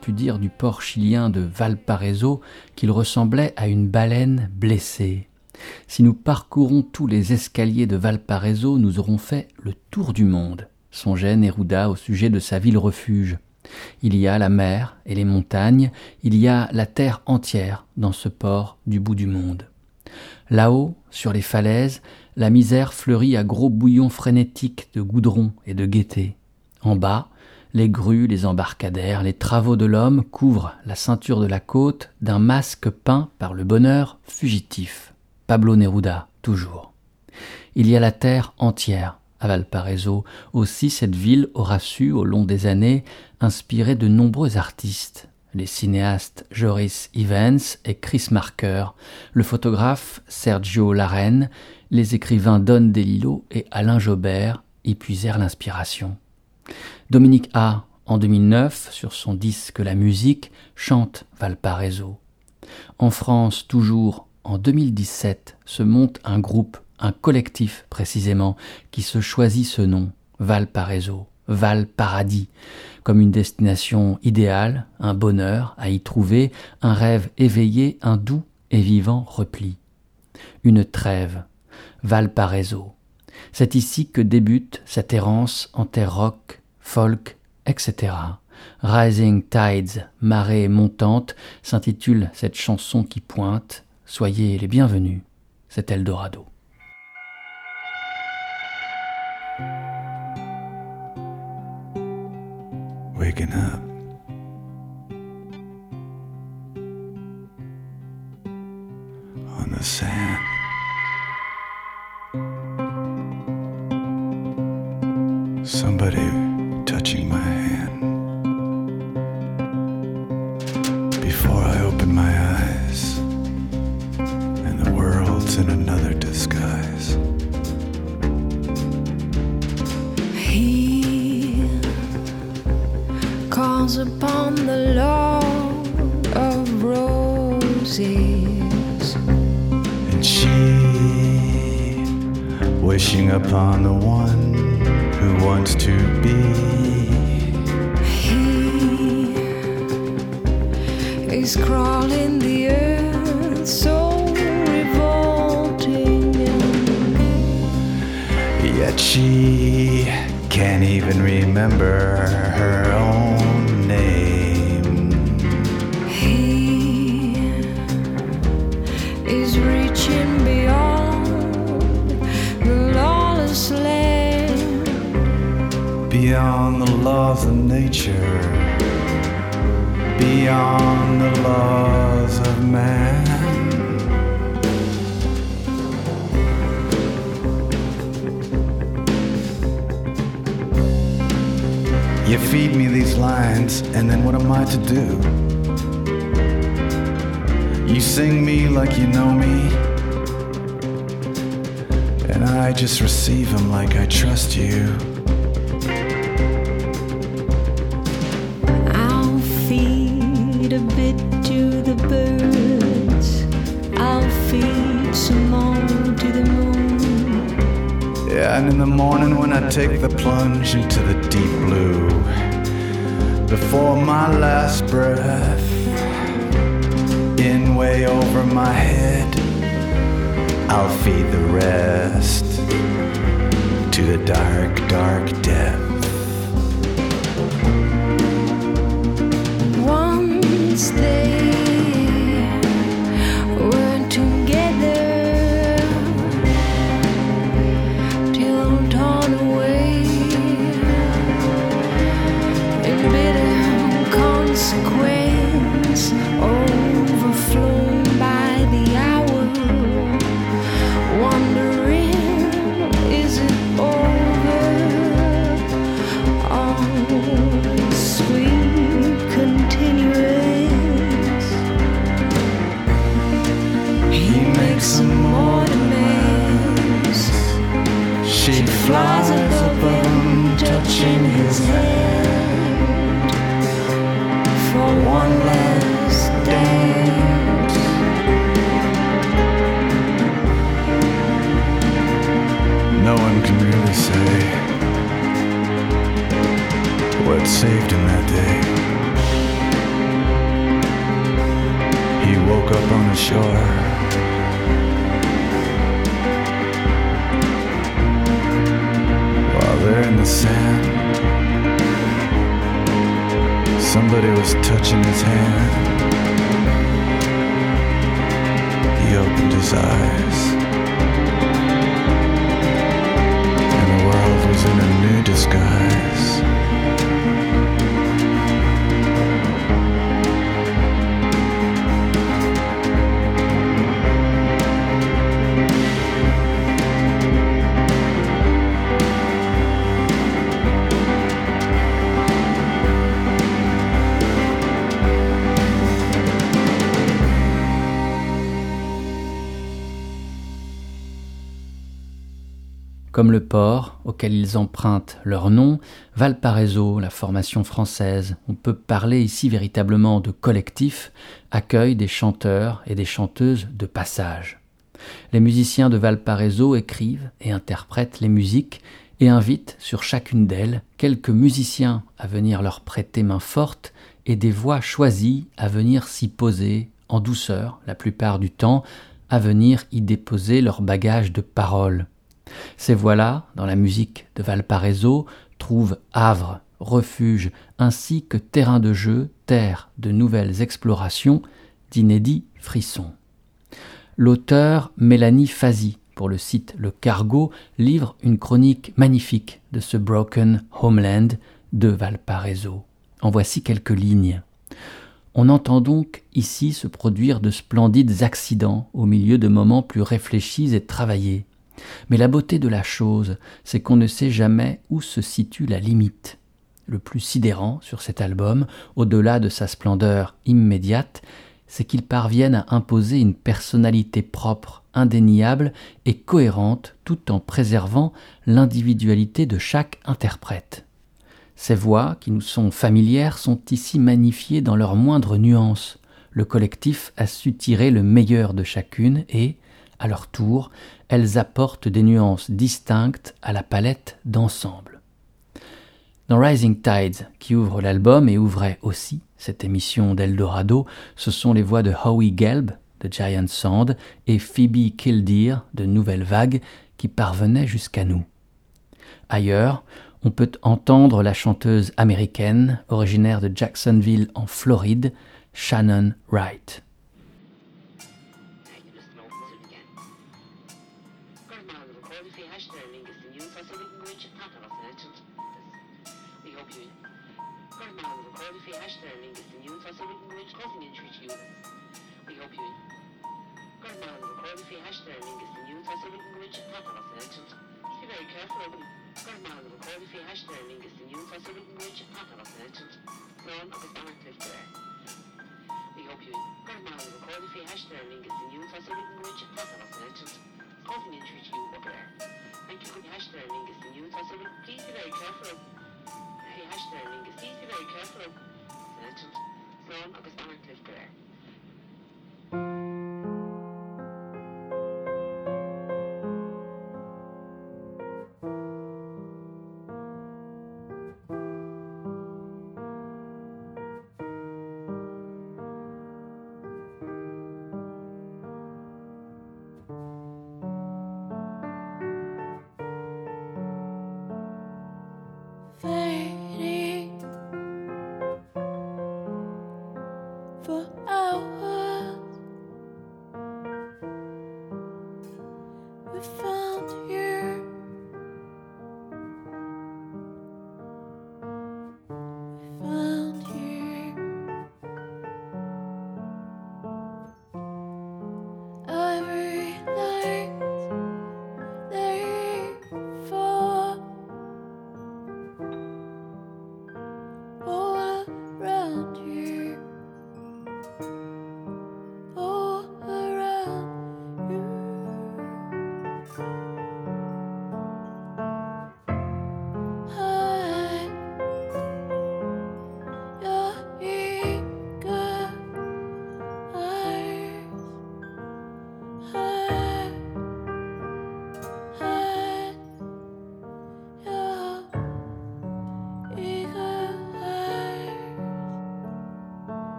Put dire du port chilien de Valparaiso qu'il ressemblait à une baleine blessée. Si nous parcourons tous les escaliers de Valparaiso, nous aurons fait le tour du monde, songeait Neruda au sujet de sa ville refuge. Il y a la mer et les montagnes, il y a la terre entière dans ce port du bout du monde. Là-haut, sur les falaises, la misère fleurit à gros bouillons frénétiques de goudron et de gaieté. En bas, les grues, les embarcadères, les travaux de l'homme couvrent la ceinture de la côte d'un masque peint par le bonheur fugitif. Pablo Neruda, toujours. Il y a la terre entière à Valparaiso. Aussi cette ville aura su, au long des années, inspirer de nombreux artistes. Les cinéastes Joris Evans et Chris Marker, le photographe Sergio Larraine, les écrivains Don DeLillo et Alain Jobert y puisèrent l'inspiration. Dominique A, en 2009, sur son disque La musique, chante Valparaiso. En France, toujours en 2017, se monte un groupe, un collectif précisément, qui se choisit ce nom, Valparaiso, Val Paradis, comme une destination idéale, un bonheur à y trouver, un rêve éveillé, un doux et vivant repli. Une trêve, Valparaiso. C'est ici que débute cette errance en terre rock, folk, etc. Rising Tides, marée montante, s'intitule cette chanson qui pointe. Soyez les bienvenus, c'est Eldorado. Waking up. You feed me these lines, and then what am I to do? You sing me like you know me, and I just receive them like I trust you. I take the plunge into the deep blue, before my last breath, in way over my head, I'll feed the rest to the dark, dark depth. Once they really say what saved him that day. He woke up on the shore. While there in the sand, somebody was touching his hand. He opened his eyes. In a new disguise. Comme le port auquel ils empruntent leur nom, Valparaiso, la formation française, on peut parler ici véritablement de collectif, accueille des chanteurs et des chanteuses de passage. Les musiciens de Valparaiso écrivent et interprètent les musiques et invitent sur chacune d'elles quelques musiciens à venir leur prêter main forte et des voix choisies à venir s'y poser en douceur la plupart du temps, à venir y déposer leur bagage de paroles. Ces voix-là, dans la musique de Valparaiso, trouvent havre, refuge, ainsi que terrain de jeu, terre de nouvelles explorations, d'inédits frissons. L'auteur Mélanie Fazi, pour le site Le Cargo, livre une chronique magnifique de ce Broken Homeland de Valparaiso. En voici quelques lignes. On entend donc ici se produire de splendides accidents au milieu de moments plus réfléchis et travaillés. Mais la beauté de la chose, c'est qu'on ne sait jamais où se situe la limite. Le plus sidérant sur cet album, au-delà de sa splendeur immédiate, c'est qu'ils parviennent à imposer une personnalité propre, indéniable et cohérente tout en préservant l'individualité de chaque interprète. Ces voix, qui nous sont familières, sont ici magnifiées dans leurs moindres nuances. Le collectif a su tirer le meilleur de chacune et, à leur tour, elles apportent des nuances distinctes à la palette d'ensemble. Dans Rising Tides, qui ouvre l'album et ouvrait aussi cette émission d'Eldorado, ce sont les voix de Howie Gelb de Giant Sand et Phoebe Killdeer de Nouvelle Vague qui parvenaient jusqu'à nous. Ailleurs, on peut entendre la chanteuse américaine, originaire de Jacksonville en Floride, Shannon Wright. tasarım için tasarımsız açılsın. Kozmin çocuğu bu kadar. Thank you for the hash learning is new tasarım. Please be very careful. Hey hash learning please be very careful. Açılsın. Son agus anaklık kadar.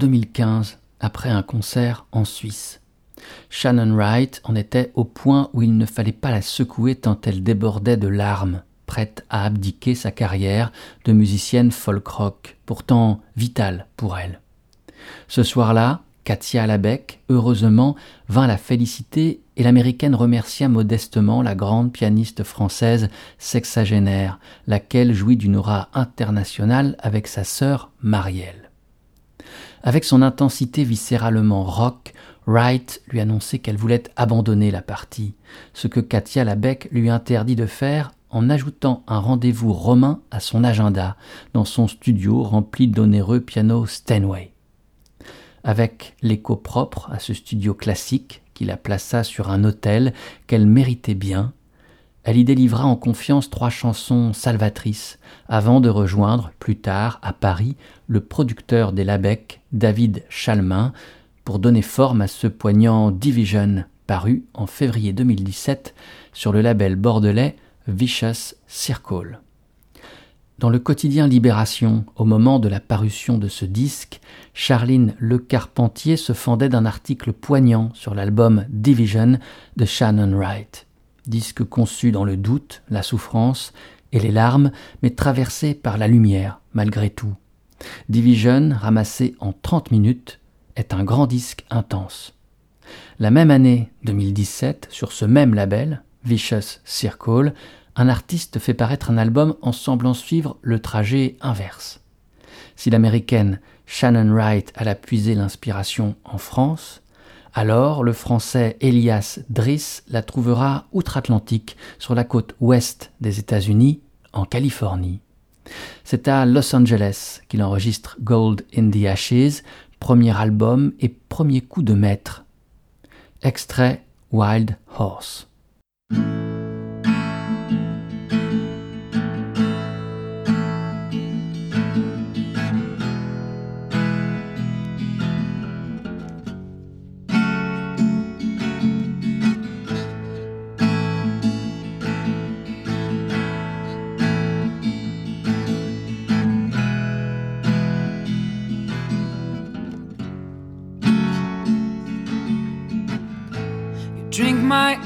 2015, après un concert en Suisse. Shannon Wright en était au point où il ne fallait pas la secouer tant elle débordait de larmes, prête à abdiquer sa carrière de musicienne folk rock, pourtant vitale pour elle. Ce soir-là, Katia Labec, heureusement, vint la féliciter et l'américaine remercia modestement la grande pianiste française sexagénaire, laquelle jouit d'une aura internationale avec sa sœur Marielle. Avec son intensité viscéralement rock, Wright lui annonçait qu'elle voulait abandonner la partie, ce que Katia Labec lui interdit de faire en ajoutant un rendez-vous romain à son agenda dans son studio rempli d'onéreux pianos Steinway. Avec l'écho propre à ce studio classique qui la plaça sur un autel qu'elle méritait bien, elle y délivra en confiance trois chansons salvatrices avant de rejoindre plus tard à Paris le producteur des Labec, David Chalmin, pour donner forme à ce poignant Division paru en février 2017 sur le label bordelais Vicious Circle. Dans le quotidien Libération, au moment de la parution de ce disque, Charline Le Carpentier se fendait d'un article poignant sur l'album Division de Shannon Wright. Disque conçu dans le doute, la souffrance et les larmes, mais traversé par la lumière, malgré tout. Division, ramassé en 30 minutes, est un grand disque intense. La même année 2017, sur ce même label, Vicious Circle, un artiste fait paraître un album en semblant suivre le trajet inverse. Si l'américaine Shannon Wright a puisé l'inspiration en France, alors le français Elias Driss la trouvera outre-Atlantique, sur la côte ouest des États-Unis, en Californie. C'est à Los Angeles qu'il enregistre Gold in the Ashes, premier album et premier coup de maître. Extrait Wild Horse.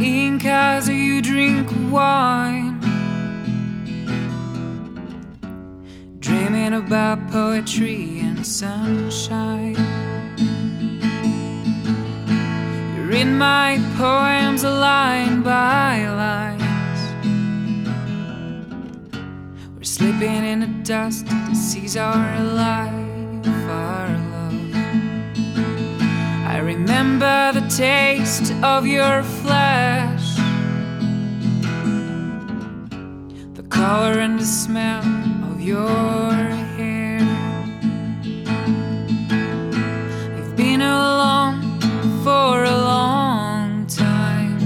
Ink as you drink wine. Dreaming about poetry and sunshine. You read my poems line by line. We're sleeping in the dust that sees our life, remember the taste of your flesh, the color and the smell of your hair. I've been alone for a long time.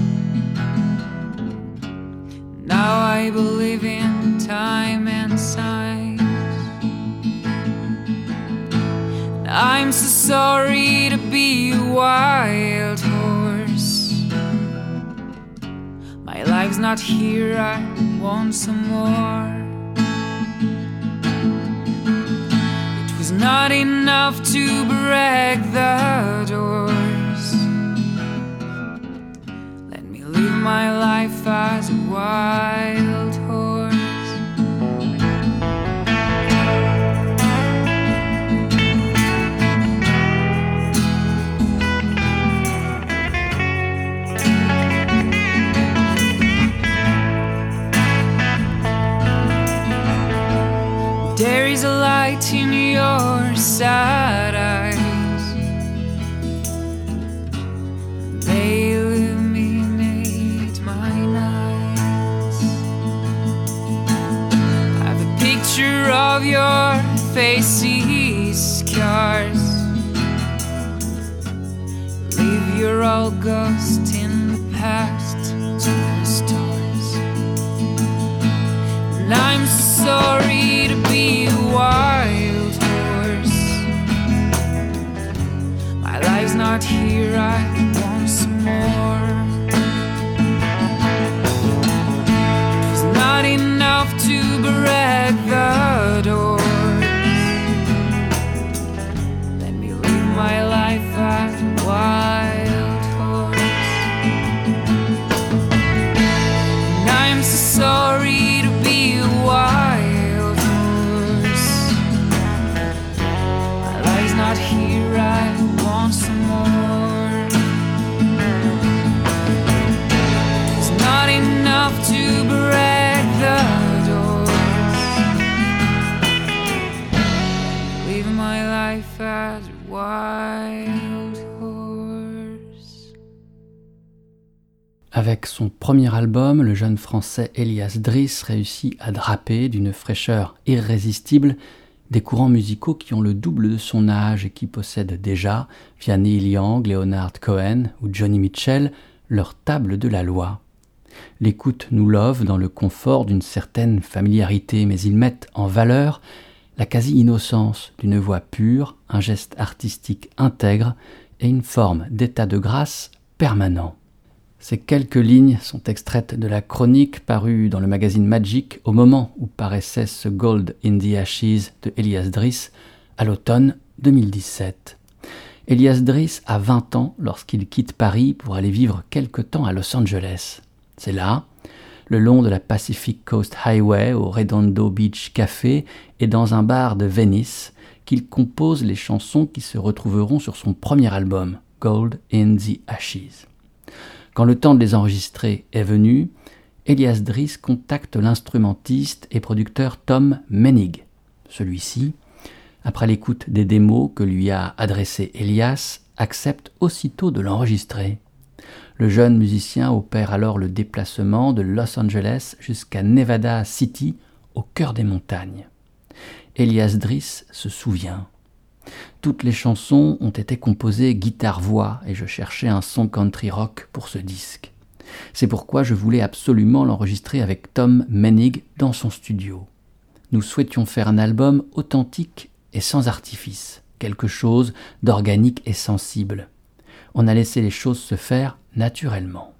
Now I believe in time and science. I'm so sorry wild horse. My life's not here, I want some more. It was not enough to break the doors. Let me live my life as a wild There is a light in your sad eyes. They illuminate my nights. I have a picture of your face's enough to break the Avec son premier album, le jeune français Elias Driss réussit à draper d'une fraîcheur irrésistible des courants musicaux qui ont le double de son âge et qui possèdent déjà, via Neil Young, Leonard Cohen ou Johnny Mitchell, leur table de la loi. L'écoute nous love dans le confort d'une certaine familiarité, mais ils mettent en valeur la quasi-innocence d'une voix pure, un geste artistique intègre et une forme d'état de grâce permanent. Ces quelques lignes sont extraites de la chronique parue dans le magazine Magic au moment où paraissait ce Gold in the Ashes de Elias Driss à l'automne 2017. Elias Driss a 20 ans lorsqu'il quitte Paris pour aller vivre quelque temps à Los Angeles. C'est là, le long de la Pacific Coast Highway au Redondo Beach Café et dans un bar de Venice qu'il compose les chansons qui se retrouveront sur son premier album, Gold in the Ashes. Quand le temps de les enregistrer est venu, Elias Driss contacte l'instrumentiste et producteur Tom Menig. Celui-ci, après l'écoute des démos que lui a adressées Elias, accepte aussitôt de l'enregistrer. Le jeune musicien opère alors le déplacement de Los Angeles jusqu'à Nevada City, au cœur des montagnes. Elias Driss se souvient. Toutes les chansons ont été composées guitare-voix et je cherchais un son country rock pour ce disque. C'est pourquoi je voulais absolument l'enregistrer avec Tom Menig dans son studio. Nous souhaitions faire un album authentique et sans artifice, quelque chose d'organique et sensible. On a laissé les choses se faire naturellement.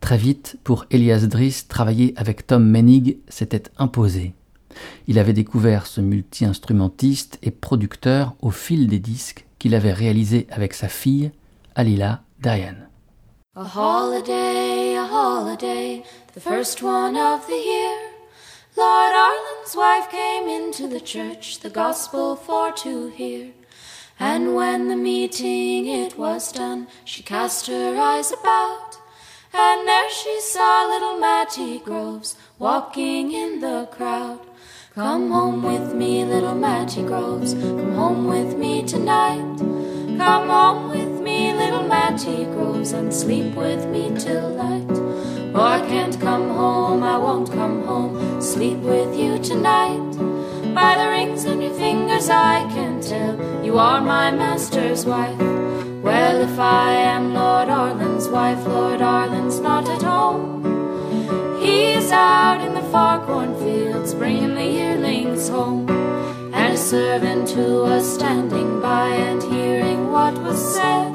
Très vite, pour Elias Driss, travailler avec Tom Menig s'était imposé. Il avait découvert ce multi-instrumentiste et producteur au fil des disques qu'il avait réalisés avec sa fille, Alila Diane. A holiday, a holiday, the first one of the year. Lord Arlen's wife came into the church, the gospel for to hear. And when the meeting it was done, she cast her eyes about, and there she saw little Mattie Groves walking in the crowd. Come home with me, little Mattie Groves, come home with me tonight. Come home with me, little Mattie Groves, and sleep with me till night. Oh, I can't come home, I won't come home, sleep with you tonight. By the rings on your fingers, I can tell you are my master's wife. Well, if I am Lord Arlen's wife, Lord home. Out in the far cornfields, bringing the yearlings home. And a servant who was standing by and hearing what was said,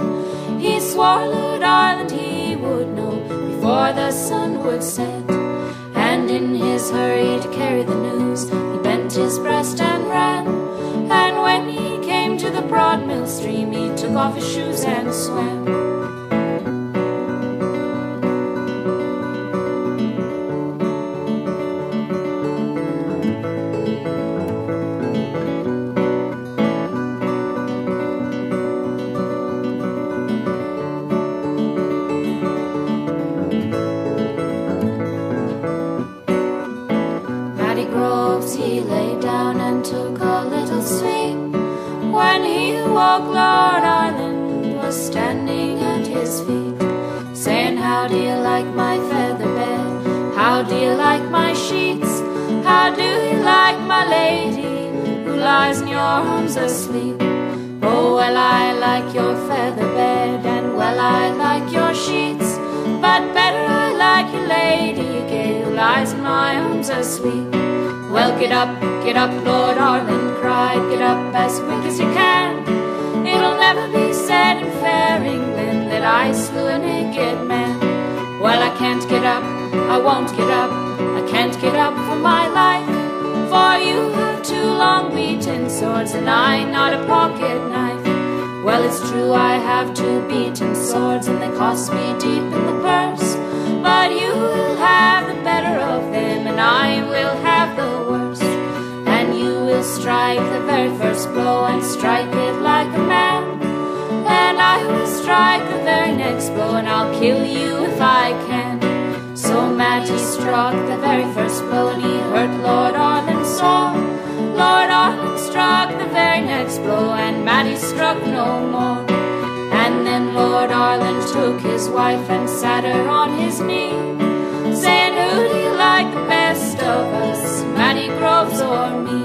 he swore Lord Arlen he would know before the sun would set. And in his hurry to carry the news, he bent his breast and ran. And when he came to the broad mill stream, he took off his shoes and swam. Lies in your arms asleep? Oh, well, I like your feather bed, and well, I like your sheets, but better I like your lady gay who lies in my arms asleep. Well, get up, get up, Lord Arlen cried, get up as quick as you can. It'll never be said in fair England that I slew a naked man. Well, I can't get up, I won't get up, I can't get up for my life. For you two long beaten swords and I not a pocket knife. Well, it's true I have two beaten swords and they cost me deep in the purse. But you will have the better of them and I will have the worst. And you will strike the very first blow and strike it like a man. And I will strike the very next blow and I'll kill you if I can. So Matty struck the very first blow and he hurt Lord Arlen sore. Lord Arlen struck the very next blow and Matty struck no more. And then Lord Arlen took his wife and sat her on his knee, saying, Who do you like the best of us, Matty Groves or me?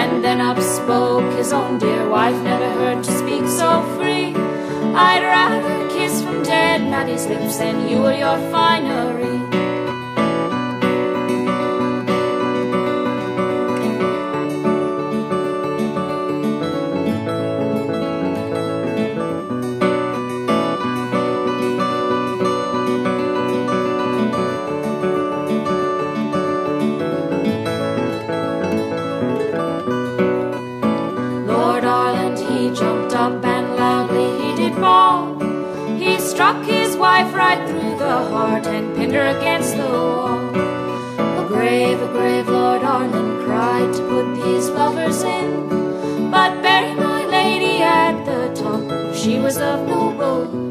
And then up spoke his own dear wife, never heard to speak so free. I'd rather kiss from dead Matty's lips than you or your finery. His wife right through the heart and pinned her against the wall. A grave, a grave, Lord Arland cried to put these lovers in. But bury my lady at the top, she was of noble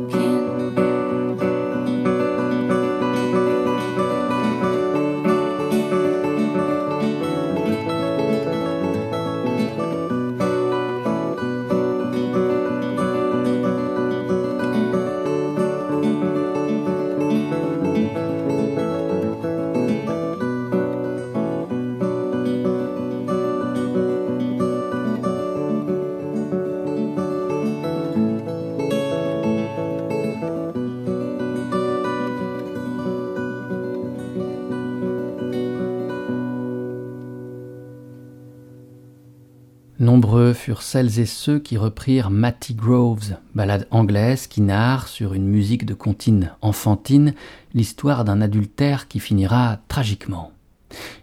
Nombreux furent celles et ceux qui reprirent Matty Groves, ballade anglaise qui narre, sur une musique de comptine enfantine, l'histoire d'un adultère qui finira tragiquement.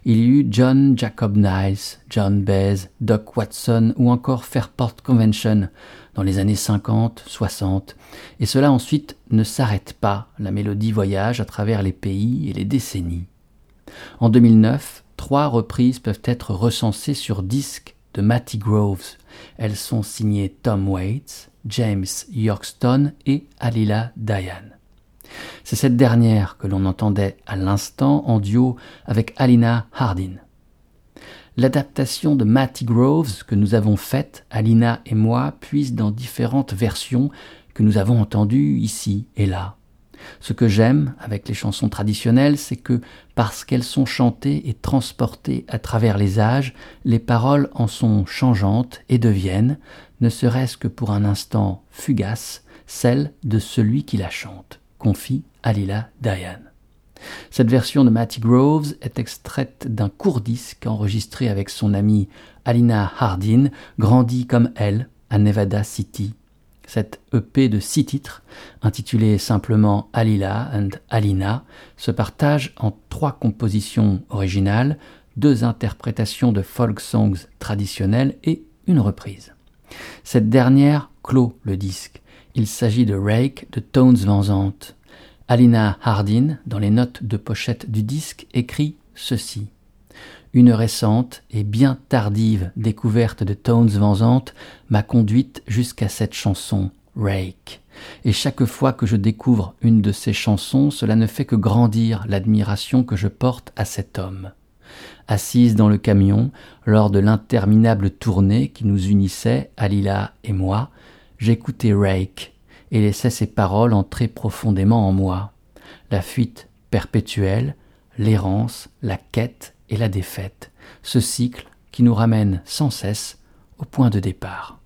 Il y eut John Jacob Niles, John Baez, Doc Watson ou encore Fairport Convention dans les années 50, 60, et cela ensuite ne s'arrête pas, la mélodie voyage à travers les pays et les décennies. En 2009, trois reprises peuvent être recensées sur disque de Matty Groves. Elles sont signées Tom Waits, James Yorkston et Alila Diane. C'est cette dernière que l'on entendait à l'instant en duo avec Alina Hardin. L'adaptation de Matty Groves que nous avons faite, Alina et moi, puise dans différentes versions que nous avons entendues ici et là. Ce que j'aime avec les chansons traditionnelles, c'est que parce qu'elles sont chantées et transportées à travers les âges, les paroles en sont changeantes et deviennent, ne serait-ce que pour un instant fugace, celles de celui qui la chante confie Alila Diane. Cette version de Matty Groves est extraite d'un court disque enregistré avec son amie Alina Hardin, grandi comme elle à Nevada City. Cette EP de six titres, intitulée simplement Alila and Alina, se partage en trois compositions originales, deux interprétations de folk songs traditionnels et une reprise. Cette dernière clôt le disque il s'agit de Rake de Tones Van Zandt. Alina Hardin, dans les notes de pochette du disque, écrit ceci. Une récente et bien tardive découverte de Tones Van Zandt m'a conduite jusqu'à cette chanson, Rake. Et chaque fois que je découvre une de ces chansons, cela ne fait que grandir l'admiration que je porte à cet homme. Assise dans le camion, lors de l'interminable tournée qui nous unissait, Alila et moi, j'écoutais Rake et laissais ses paroles entrer profondément en moi. La fuite perpétuelle, l'errance, la quête et la défaite, ce cycle qui nous ramène sans cesse au point de départ.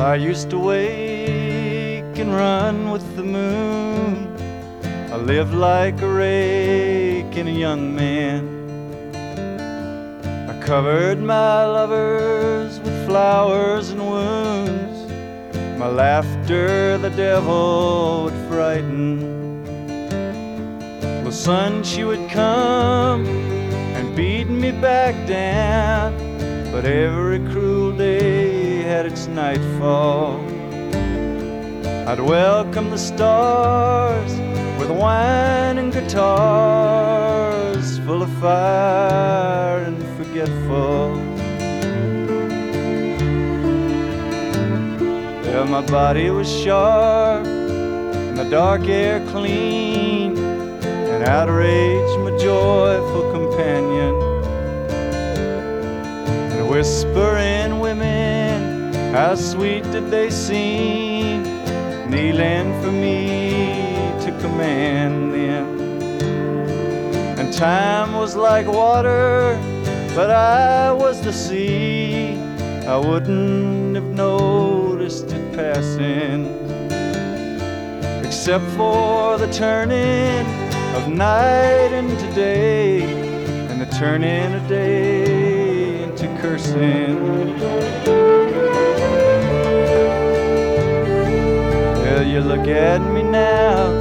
I used to wake and run with the moon. I lived like a rake and a young man. I covered my lovers with flowers and wounds. My laughter the devil would frighten. The sun she would come and beat me back down. But every cruel day its nightfall. I'd welcome the stars with wine and guitars, full of fire and forgetful. Yeah, my body was sharp and the dark air clean, and outrage my joyful companion. And whispering how sweet did they seem, kneeling for me to command them. And time was like water, but I was the sea. I wouldn't have noticed it passing, except for the turning of night into day, and the turning of day into cursing. You look at me now,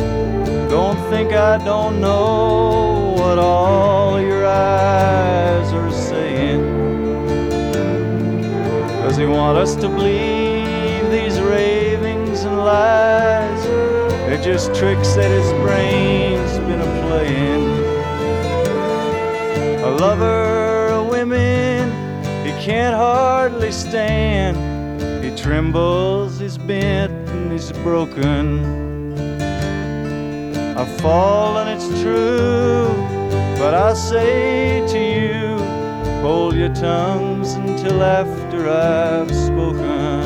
don't think I don't know what all your eyes are saying. Does he want us to believe these ravings and lies? They're just tricks that his brain's been a playing. A lover of women, he can't hardly stand. He trembles, he's bent is broken. I've fallen, it's true, but I say to you, hold your tongues until after I've spoken.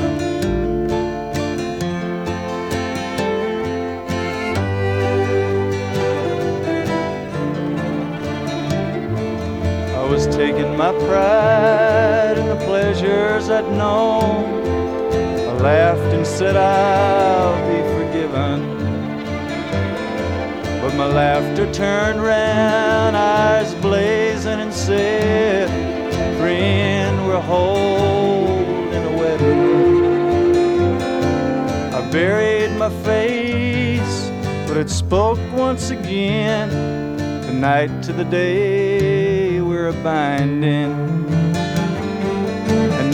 I was taking my pride in the pleasures I'd known. Laughed and said I'll be forgiven. But my laughter turned round, eyes blazing, and said, Friend, we're holding a wedding. I buried my face, but it spoke once again. Tonight to the day we're binding.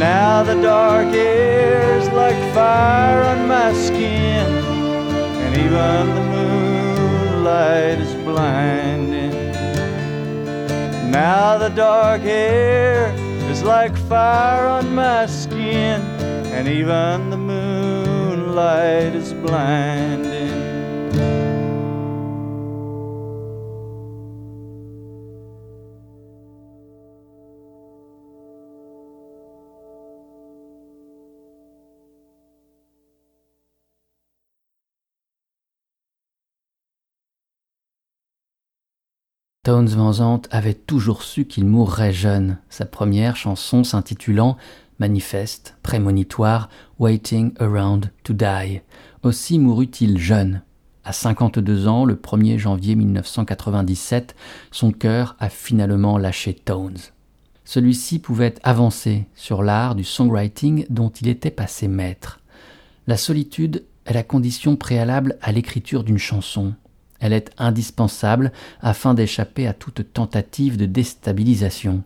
Now the dark air's like fire on my skin, and even the moonlight is blinding. Now the dark hair is like fire on my skin, and even the moonlight is blinding. Tones Van Zandt avait toujours su qu'il mourrait jeune. Sa première chanson s'intitulant Manifeste, prémonitoire, Waiting Around to Die. Aussi mourut-il jeune. À 52 ans, le 1er janvier 1997, son cœur a finalement lâché Tones. Celui-ci pouvait avancer sur l'art du songwriting dont il était passé maître. La solitude est la condition préalable à l'écriture d'une chanson. Elle est indispensable afin d'échapper à toute tentative de déstabilisation.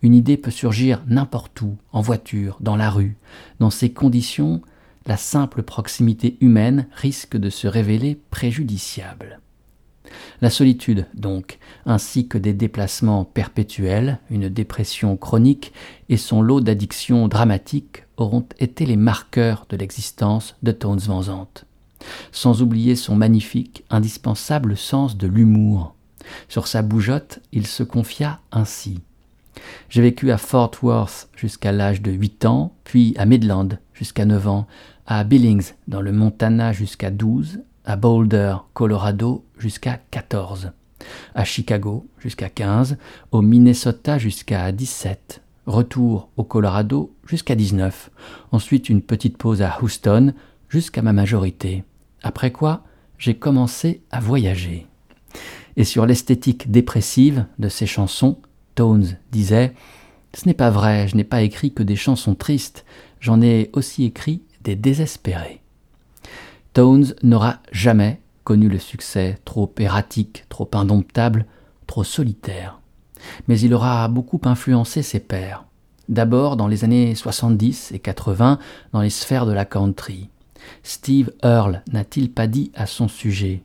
Une idée peut surgir n'importe où, en voiture, dans la rue. Dans ces conditions, la simple proximité humaine risque de se révéler préjudiciable. La solitude, donc, ainsi que des déplacements perpétuels, une dépression chronique et son lot d'addictions dramatiques auront été les marqueurs de l'existence de Tones Van Zandt sans oublier son magnifique, indispensable sens de l'humour. Sur sa bougeotte, il se confia ainsi. J'ai vécu à Fort Worth jusqu'à l'âge de 8 ans, puis à Midland jusqu'à 9 ans, à Billings dans le Montana jusqu'à 12, à Boulder, Colorado jusqu'à 14, à Chicago jusqu'à 15, au Minnesota jusqu'à 17, retour au Colorado jusqu'à 19, ensuite une petite pause à Houston jusqu'à ma majorité. Après quoi, j'ai commencé à voyager. Et sur l'esthétique dépressive de ces chansons, Tones disait Ce n'est pas vrai, je n'ai pas écrit que des chansons tristes, j'en ai aussi écrit des désespérées. Tones n'aura jamais connu le succès trop erratique, trop indomptable, trop solitaire. Mais il aura beaucoup influencé ses pairs. D'abord dans les années 70 et 80 dans les sphères de la country. Steve Earle n'a-t-il pas dit à son sujet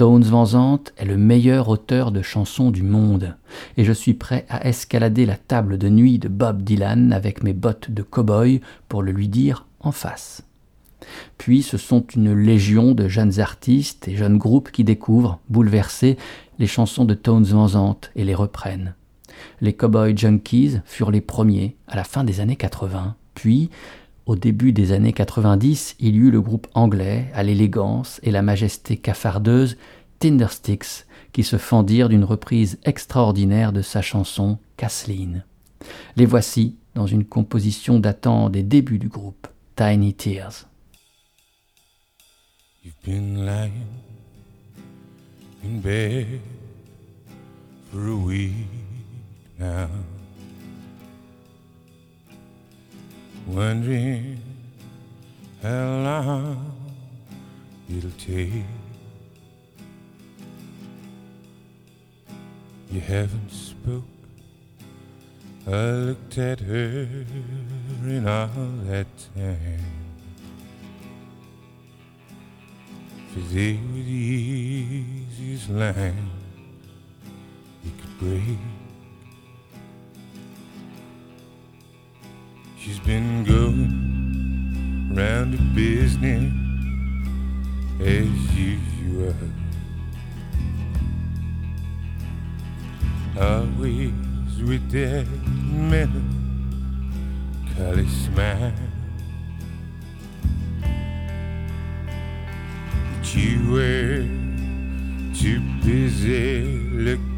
Tones Van Zandt est le meilleur auteur de chansons du monde, et je suis prêt à escalader la table de nuit de Bob Dylan avec mes bottes de cow-boy pour le lui dire en face. Puis ce sont une légion de jeunes artistes et jeunes groupes qui découvrent, bouleversés, les chansons de Tones Van Zandt et les reprennent. Les Cowboy Junkies furent les premiers à la fin des années 80, puis au début des années 90, il y eut le groupe anglais à l'élégance et la majesté cafardeuse Tindersticks qui se fendirent d'une reprise extraordinaire de sa chanson Kathleen. Les voici dans une composition datant des débuts du groupe, Tiny Tears. Wondering how long it'll take. You haven't spoke. I looked at her in all that time. Were the easiest line you could break. She's been going round the business as usual. Always with that melancholy smile. But you were too busy looking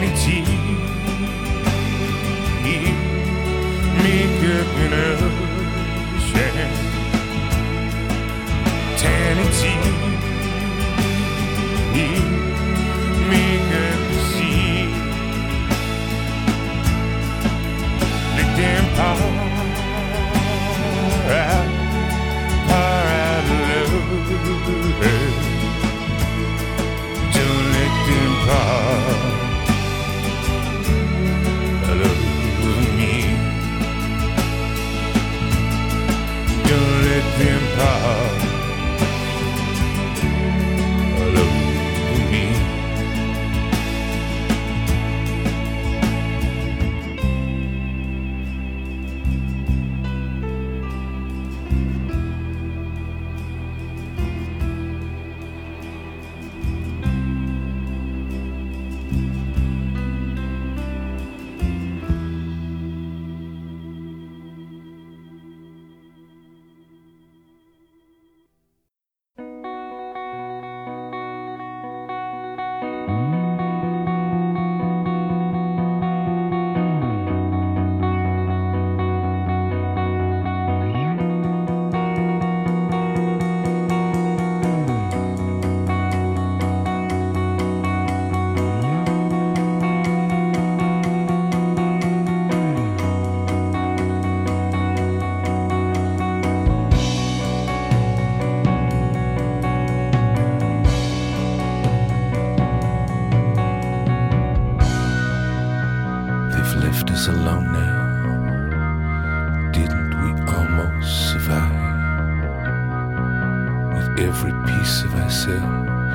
Tiny tears make up an ocean. Every piece of ourselves,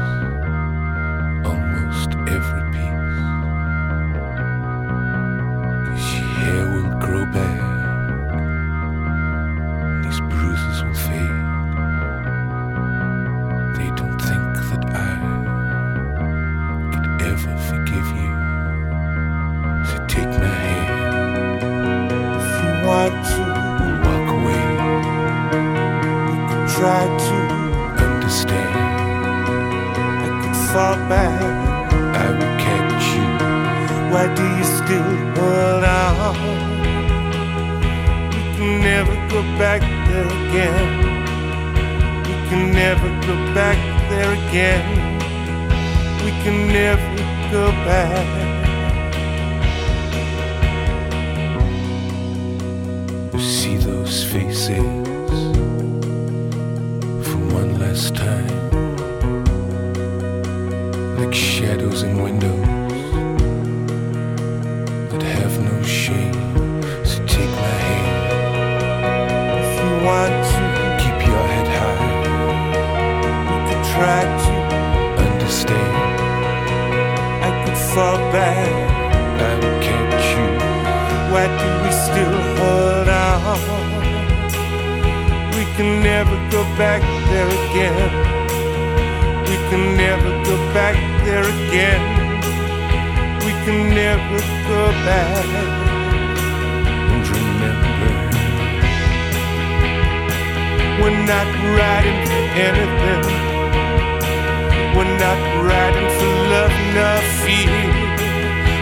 we're not riding for anything. We're not riding for love nor fear.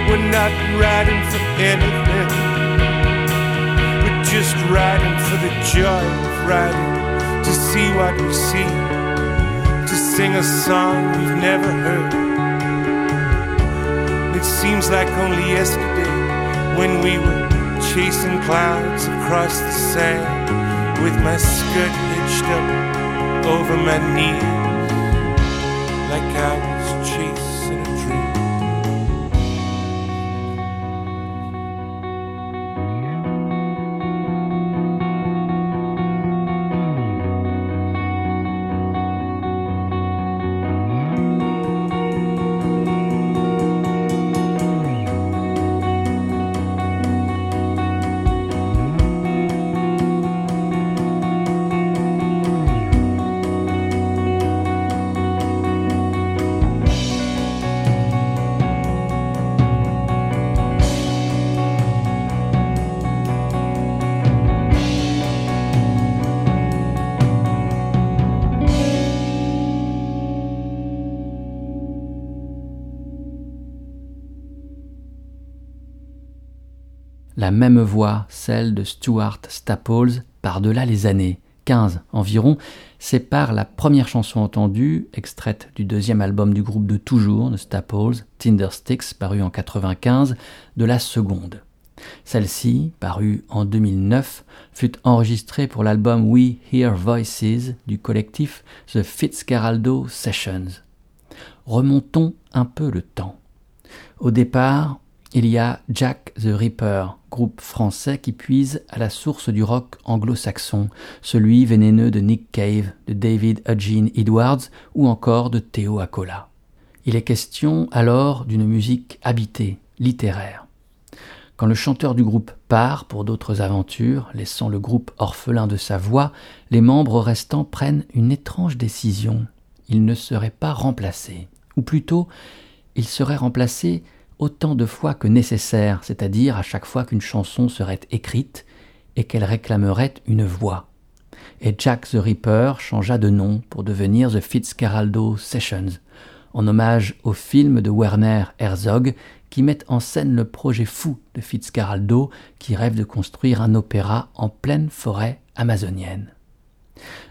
We're not riding for anything. We're just riding for the joy of riding to see what we see, to sing a song we've never heard. It seems like only yesterday when we were chasing clouds across the sand with my skirt hitched up over my knees like I La même voix, celle de Stuart Staples, par-delà les années, 15 environ, sépare la première chanson entendue, extraite du deuxième album du groupe de toujours, de Staples, Tindersticks, paru en 95, de la seconde. Celle-ci, parue en 2009, fut enregistrée pour l'album We Hear Voices du collectif The Fitzcarraldo Sessions. Remontons un peu le temps. Au départ, il y a Jack the Ripper, groupe français qui puise à la source du rock anglo-saxon, celui vénéneux de Nick Cave, de David Eugene Edwards ou encore de Theo Acola. Il est question alors d'une musique habitée, littéraire. Quand le chanteur du groupe part pour d'autres aventures, laissant le groupe orphelin de sa voix, les membres restants prennent une étrange décision. Ils ne seraient pas remplacés. Ou plutôt, ils seraient remplacés autant de fois que nécessaire, c'est-à-dire à chaque fois qu'une chanson serait écrite et qu'elle réclamerait une voix. Et Jack the Ripper changea de nom pour devenir The Fitzcarraldo Sessions, en hommage au film de Werner Herzog qui met en scène le projet fou de Fitzcarraldo qui rêve de construire un opéra en pleine forêt amazonienne.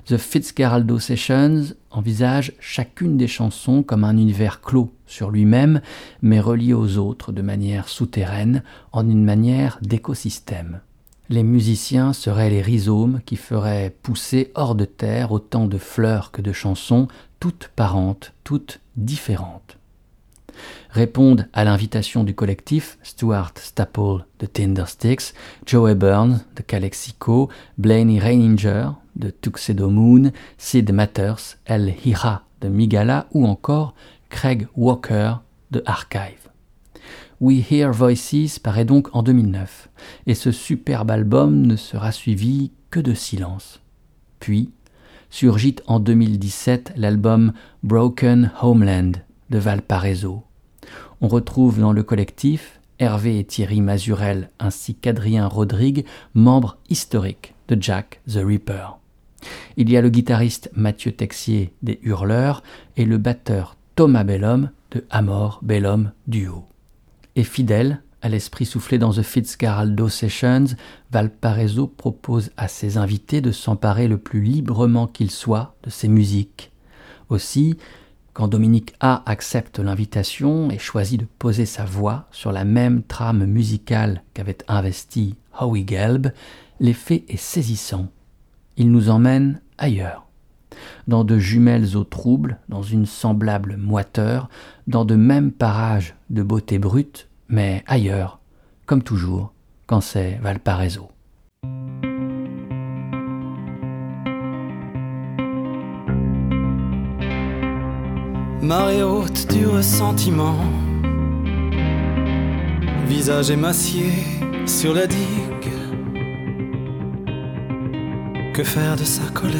The Fitzcarraldo Sessions envisage chacune des chansons comme un univers clos sur lui-même, mais relié aux autres de manière souterraine, en une manière d'écosystème. Les musiciens seraient les rhizomes qui feraient pousser hors de terre autant de fleurs que de chansons, toutes parentes, toutes différentes. Répondent à l'invitation du collectif Stuart Staple de Tindersticks, Joey Burns de Calexico, Blaney Reininger de Tuxedo Moon, Sid Matters, El Hira de Migala ou encore Craig Walker de Archive. We Hear Voices paraît donc en 2009, et ce superbe album ne sera suivi que de silence. Puis surgit en 2017 l'album Broken Homeland de Valparaiso. On retrouve dans le collectif Hervé et Thierry Mazurel ainsi qu'Adrien Rodrigue, membres historiques de Jack the Ripper. Il y a le guitariste Mathieu Texier des Hurleurs et le batteur Thomas Bellhomme de Amor Bellhomme Duo. Et fidèle à l'esprit soufflé dans The Fitzcarraldo Sessions, Valparaiso propose à ses invités de s'emparer le plus librement qu'il soit de ses musiques. Aussi, quand Dominique A accepte l'invitation et choisit de poser sa voix sur la même trame musicale qu'avait investi Howie Gelb, l'effet est saisissant. Il nous emmène ailleurs dans de jumelles eaux troubles, dans une semblable moiteur, dans de mêmes parages de beauté brute, mais ailleurs, comme toujours, quand c'est Valparaiso. Marée haute du ressentiment, visage émacié sur la digue. Que faire de sa colère?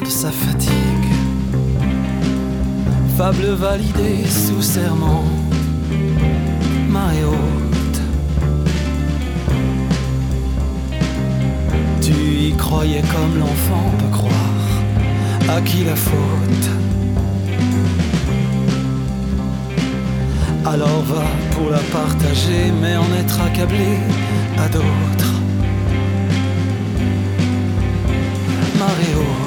De sa fatigue? Fable validée sous serment, marée haute. Tu y croyais comme l'enfant peut croire, à qui la faute? Alors va pour la partager, mais en être accablé à d'autres. Marée haute.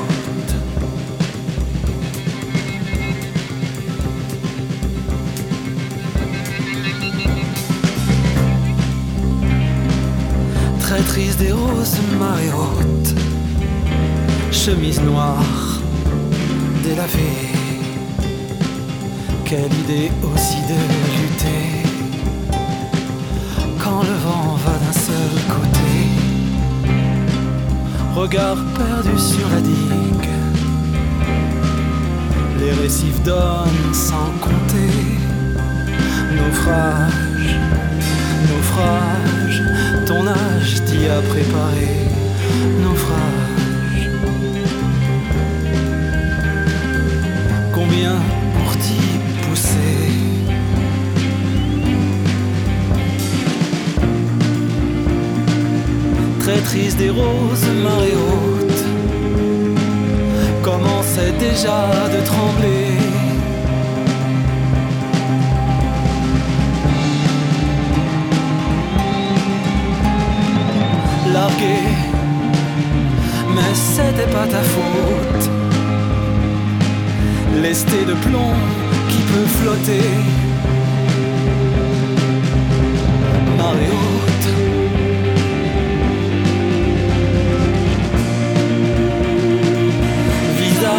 des roses marée haute, chemise noire délavée. Quelle idée aussi de lutter quand le vent va d'un seul côté. Regard perdu sur la digue, les récifs donnent sans compter. Naufrage, naufrage ton âge t'y a préparé. Des roses, marée haute, commençait déjà de trembler. mais c'était pas ta faute. Lesté de plomb qui peut flotter,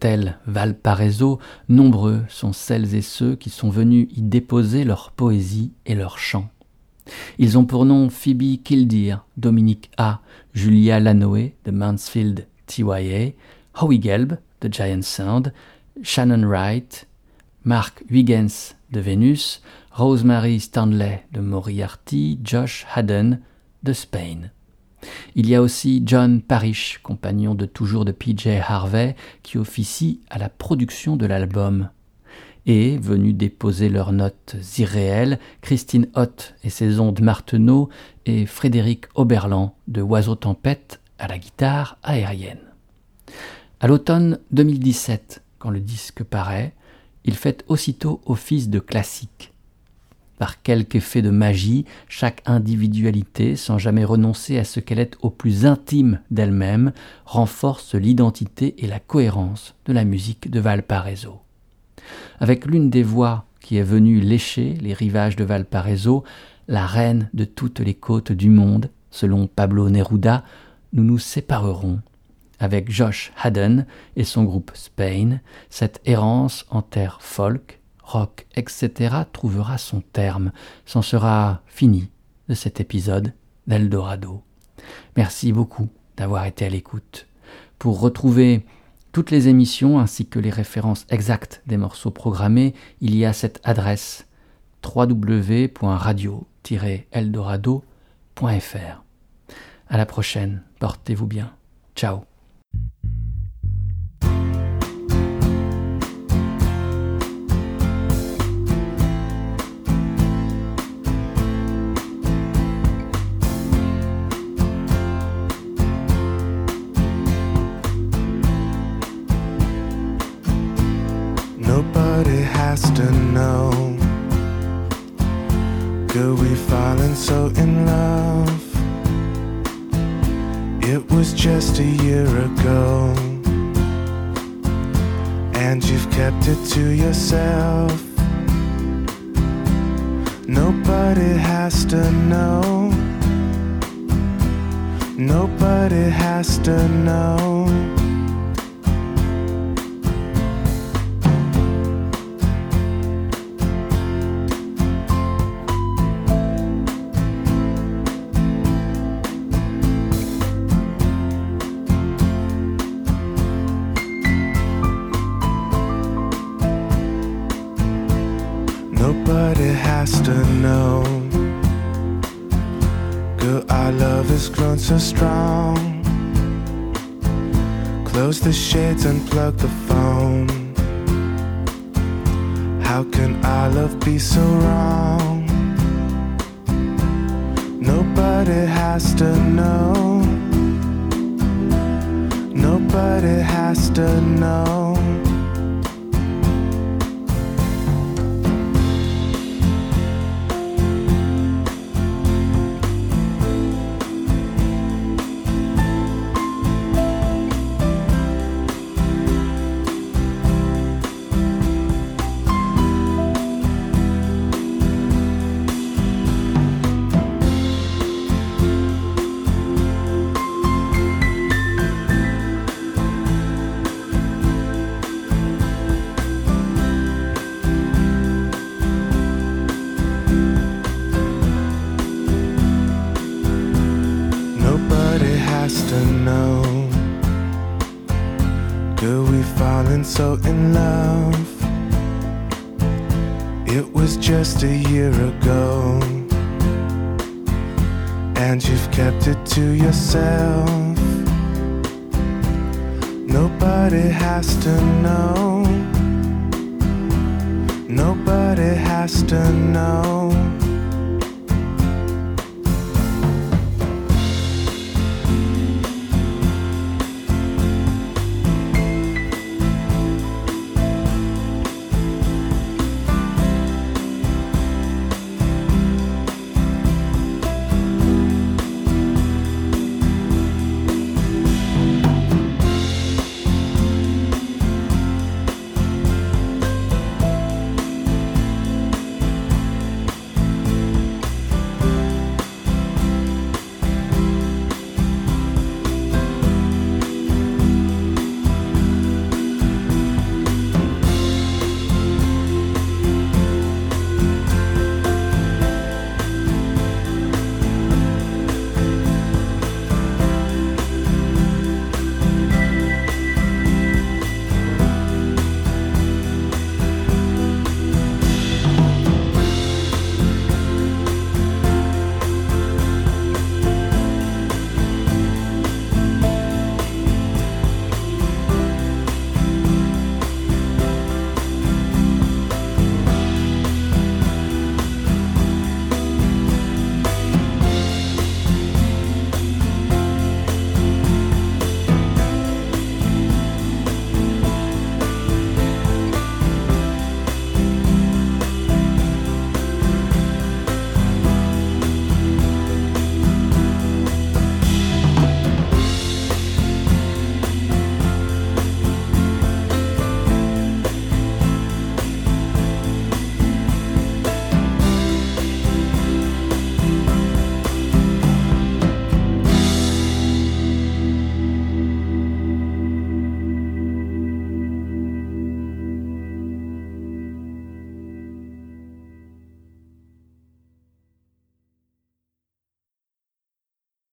l'hôtel Valparaiso, nombreux sont celles et ceux qui sont venus y déposer leur poésie et leurs chants. Ils ont pour nom Phoebe Kildeer, Dominique A., Julia Lanoé de Mansfield TYA, Howie Gelb de Giant Sound, Shannon Wright, Mark Huygens de Vénus, Rosemary Stanley de Moriarty, Josh Haddon de Spain. Il y a aussi John Parrish, compagnon de toujours de PJ Harvey, qui officie à la production de l'album. Et, venus déposer leurs notes irréelles, Christine Hott et ses ondes Marteneau et Frédéric Oberland de Oiseau Tempête à la guitare aérienne. À l'automne 2017, quand le disque paraît, il fait aussitôt office de classique. Par quelque effet de magie, chaque individualité, sans jamais renoncer à ce qu'elle est au plus intime d'elle-même, renforce l'identité et la cohérence de la musique de Valparaiso. Avec l'une des voix qui est venue lécher les rivages de Valparaiso, la reine de toutes les côtes du monde, selon Pablo Neruda, nous nous séparerons. Avec Josh Haddon et son groupe Spain, cette errance en terre folk, rock, etc. trouvera son terme. C'en sera fini de cet épisode d'Eldorado. Merci beaucoup d'avoir été à l'écoute. Pour retrouver toutes les émissions ainsi que les références exactes des morceaux programmés, il y a cette adresse www.radio-eldorado.fr. À la prochaine, portez-vous bien. Ciao. Has to know. Girl, we fallen so in love. It was just a year ago. And you've kept it to yourself. Nobody has to know. Nobody has to know. Nobody has to know. Girl, our love has grown so strong. Close the shades and plug the phone. How can our love be so wrong? Nobody has to know. Nobody has to know.